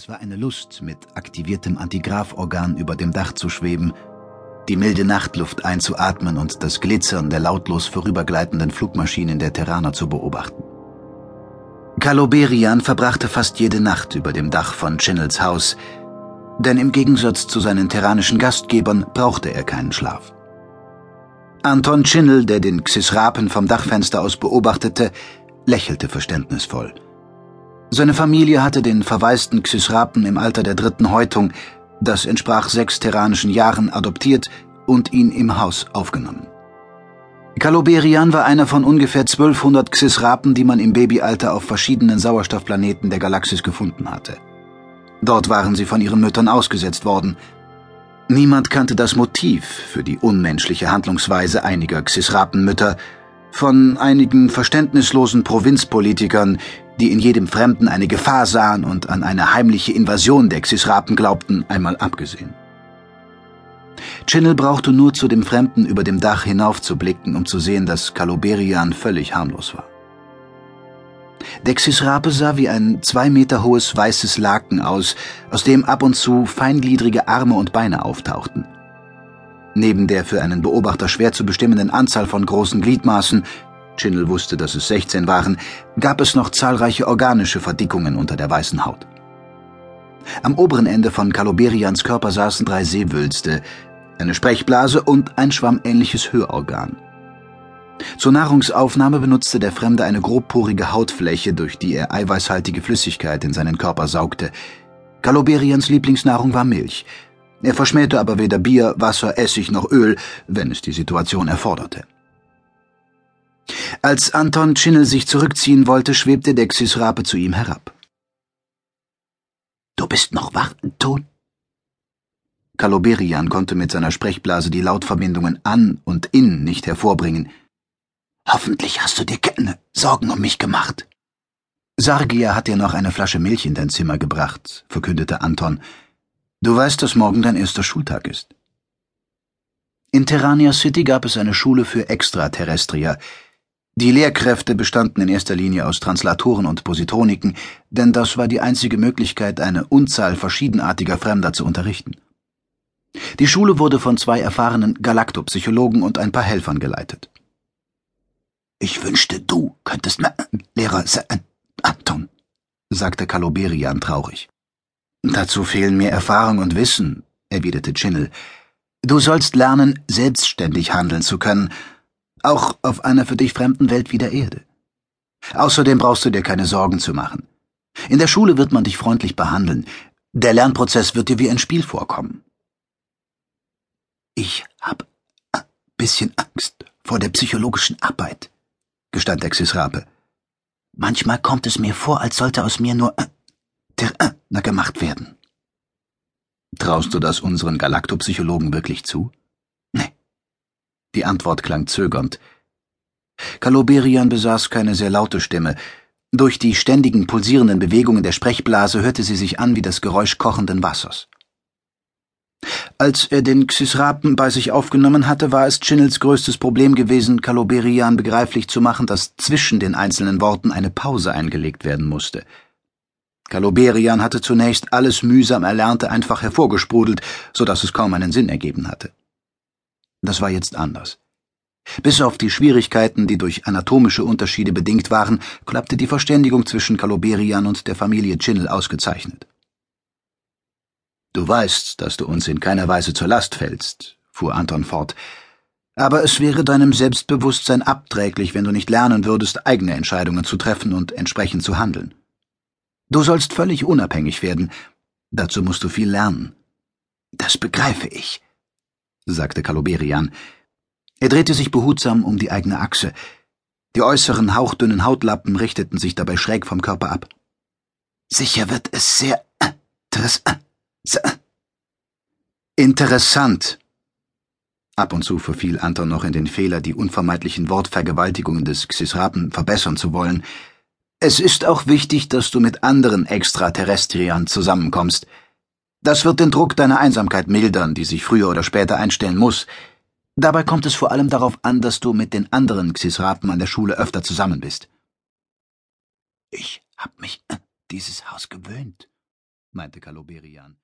Es war eine Lust, mit aktiviertem Antigraphorgan über dem Dach zu schweben, die milde Nachtluft einzuatmen und das Glitzern der lautlos vorübergleitenden Flugmaschinen der Terraner zu beobachten. Kaloberian verbrachte fast jede Nacht über dem Dach von Chinnels Haus, denn im Gegensatz zu seinen terranischen Gastgebern brauchte er keinen Schlaf. Anton Chinnel, der den Xisrapen vom Dachfenster aus beobachtete, lächelte verständnisvoll. Seine Familie hatte den verwaisten Xysrapen im Alter der dritten Häutung, das entsprach sechs terranischen Jahren, adoptiert und ihn im Haus aufgenommen. Kaloberian war einer von ungefähr 1200 Xysrapen, die man im Babyalter auf verschiedenen Sauerstoffplaneten der Galaxis gefunden hatte. Dort waren sie von ihren Müttern ausgesetzt worden. Niemand kannte das Motiv für die unmenschliche Handlungsweise einiger Xysrapenmütter, von einigen verständnislosen Provinzpolitikern, die in jedem Fremden eine Gefahr sahen und an eine heimliche Invasion der Xisrapen glaubten, einmal abgesehen. Chinnel brauchte nur zu dem Fremden über dem Dach hinaufzublicken, um zu sehen, dass Kaloberian völlig harmlos war. Der Xisrape sah wie ein zwei Meter hohes weißes Laken aus, aus dem ab und zu feingliedrige Arme und Beine auftauchten. Neben der für einen Beobachter schwer zu bestimmenden Anzahl von großen Gliedmaßen Chinnel wusste, dass es 16 waren, gab es noch zahlreiche organische Verdickungen unter der weißen Haut. Am oberen Ende von Kaloberians Körper saßen drei Seewülste, eine Sprechblase und ein schwammähnliches Hörorgan. Zur Nahrungsaufnahme benutzte der Fremde eine grobporige Hautfläche, durch die er eiweißhaltige Flüssigkeit in seinen Körper saugte. Kaloberians Lieblingsnahrung war Milch. Er verschmähte aber weder Bier, Wasser, Essig noch Öl, wenn es die Situation erforderte. Als Anton Chinnel sich zurückziehen wollte, schwebte der Xysrape zu ihm herab. Du bist noch wach, Ton? Kaloberian konnte mit seiner Sprechblase die Lautverbindungen an und in nicht hervorbringen. Hoffentlich hast du dir keine Sorgen um mich gemacht. Sargia hat dir noch eine Flasche Milch in dein Zimmer gebracht, verkündete Anton. Du weißt, dass morgen dein erster Schultag ist. In Terrania City gab es eine Schule für Extraterrestrier, die Lehrkräfte bestanden in erster Linie aus Translatoren und Positroniken, denn das war die einzige Möglichkeit, eine Unzahl verschiedenartiger Fremder zu unterrichten. Die Schule wurde von zwei erfahrenen Galaktopsychologen und ein paar Helfern geleitet. Ich wünschte, du könntest Lehrer sein, Anton, sagte Kaloberian traurig. Dazu fehlen mir Erfahrung und Wissen, erwiderte Chinnel. Du sollst lernen, selbstständig handeln zu können auch auf einer für dich fremden Welt wie der Erde. Außerdem brauchst du dir keine Sorgen zu machen. In der Schule wird man dich freundlich behandeln. Der Lernprozess wird dir wie ein Spiel vorkommen. Ich hab ein bisschen Angst vor der psychologischen Arbeit, gestand der Xisrape. Manchmal kommt es mir vor, als sollte aus mir nur der gemacht werden. Traust du das unseren Galaktopsychologen wirklich zu? Die Antwort klang zögernd. Kaloberian besaß keine sehr laute Stimme. Durch die ständigen pulsierenden Bewegungen der Sprechblase hörte sie sich an wie das Geräusch kochenden Wassers. Als er den Xysrapen bei sich aufgenommen hatte, war es Chinnels größtes Problem gewesen, Kaloberian begreiflich zu machen, dass zwischen den einzelnen Worten eine Pause eingelegt werden musste. Kaloberian hatte zunächst alles mühsam Erlernte einfach hervorgesprudelt, so dass es kaum einen Sinn ergeben hatte. Das war jetzt anders. Bis auf die Schwierigkeiten, die durch anatomische Unterschiede bedingt waren, klappte die Verständigung zwischen Kaloberian und der Familie Chinnel ausgezeichnet. Du weißt, dass du uns in keiner Weise zur Last fällst, fuhr Anton fort, aber es wäre deinem Selbstbewusstsein abträglich, wenn du nicht lernen würdest, eigene Entscheidungen zu treffen und entsprechend zu handeln. Du sollst völlig unabhängig werden, dazu musst du viel lernen. Das begreife ich sagte Kaloberian. Er drehte sich behutsam um die eigene Achse. Die äußeren hauchdünnen Hautlappen richteten sich dabei schräg vom Körper ab. Sicher wird es sehr interessant. Ab und zu verfiel Anton noch in den Fehler, die unvermeidlichen Wortvergewaltigungen des Xisrapen verbessern zu wollen. Es ist auch wichtig, dass du mit anderen Extraterrestriern zusammenkommst. Das wird den Druck deiner Einsamkeit mildern, die sich früher oder später einstellen muss. Dabei kommt es vor allem darauf an, dass du mit den anderen Xisrapen an der Schule öfter zusammen bist. Ich hab mich an dieses Haus gewöhnt, meinte Kaloberian.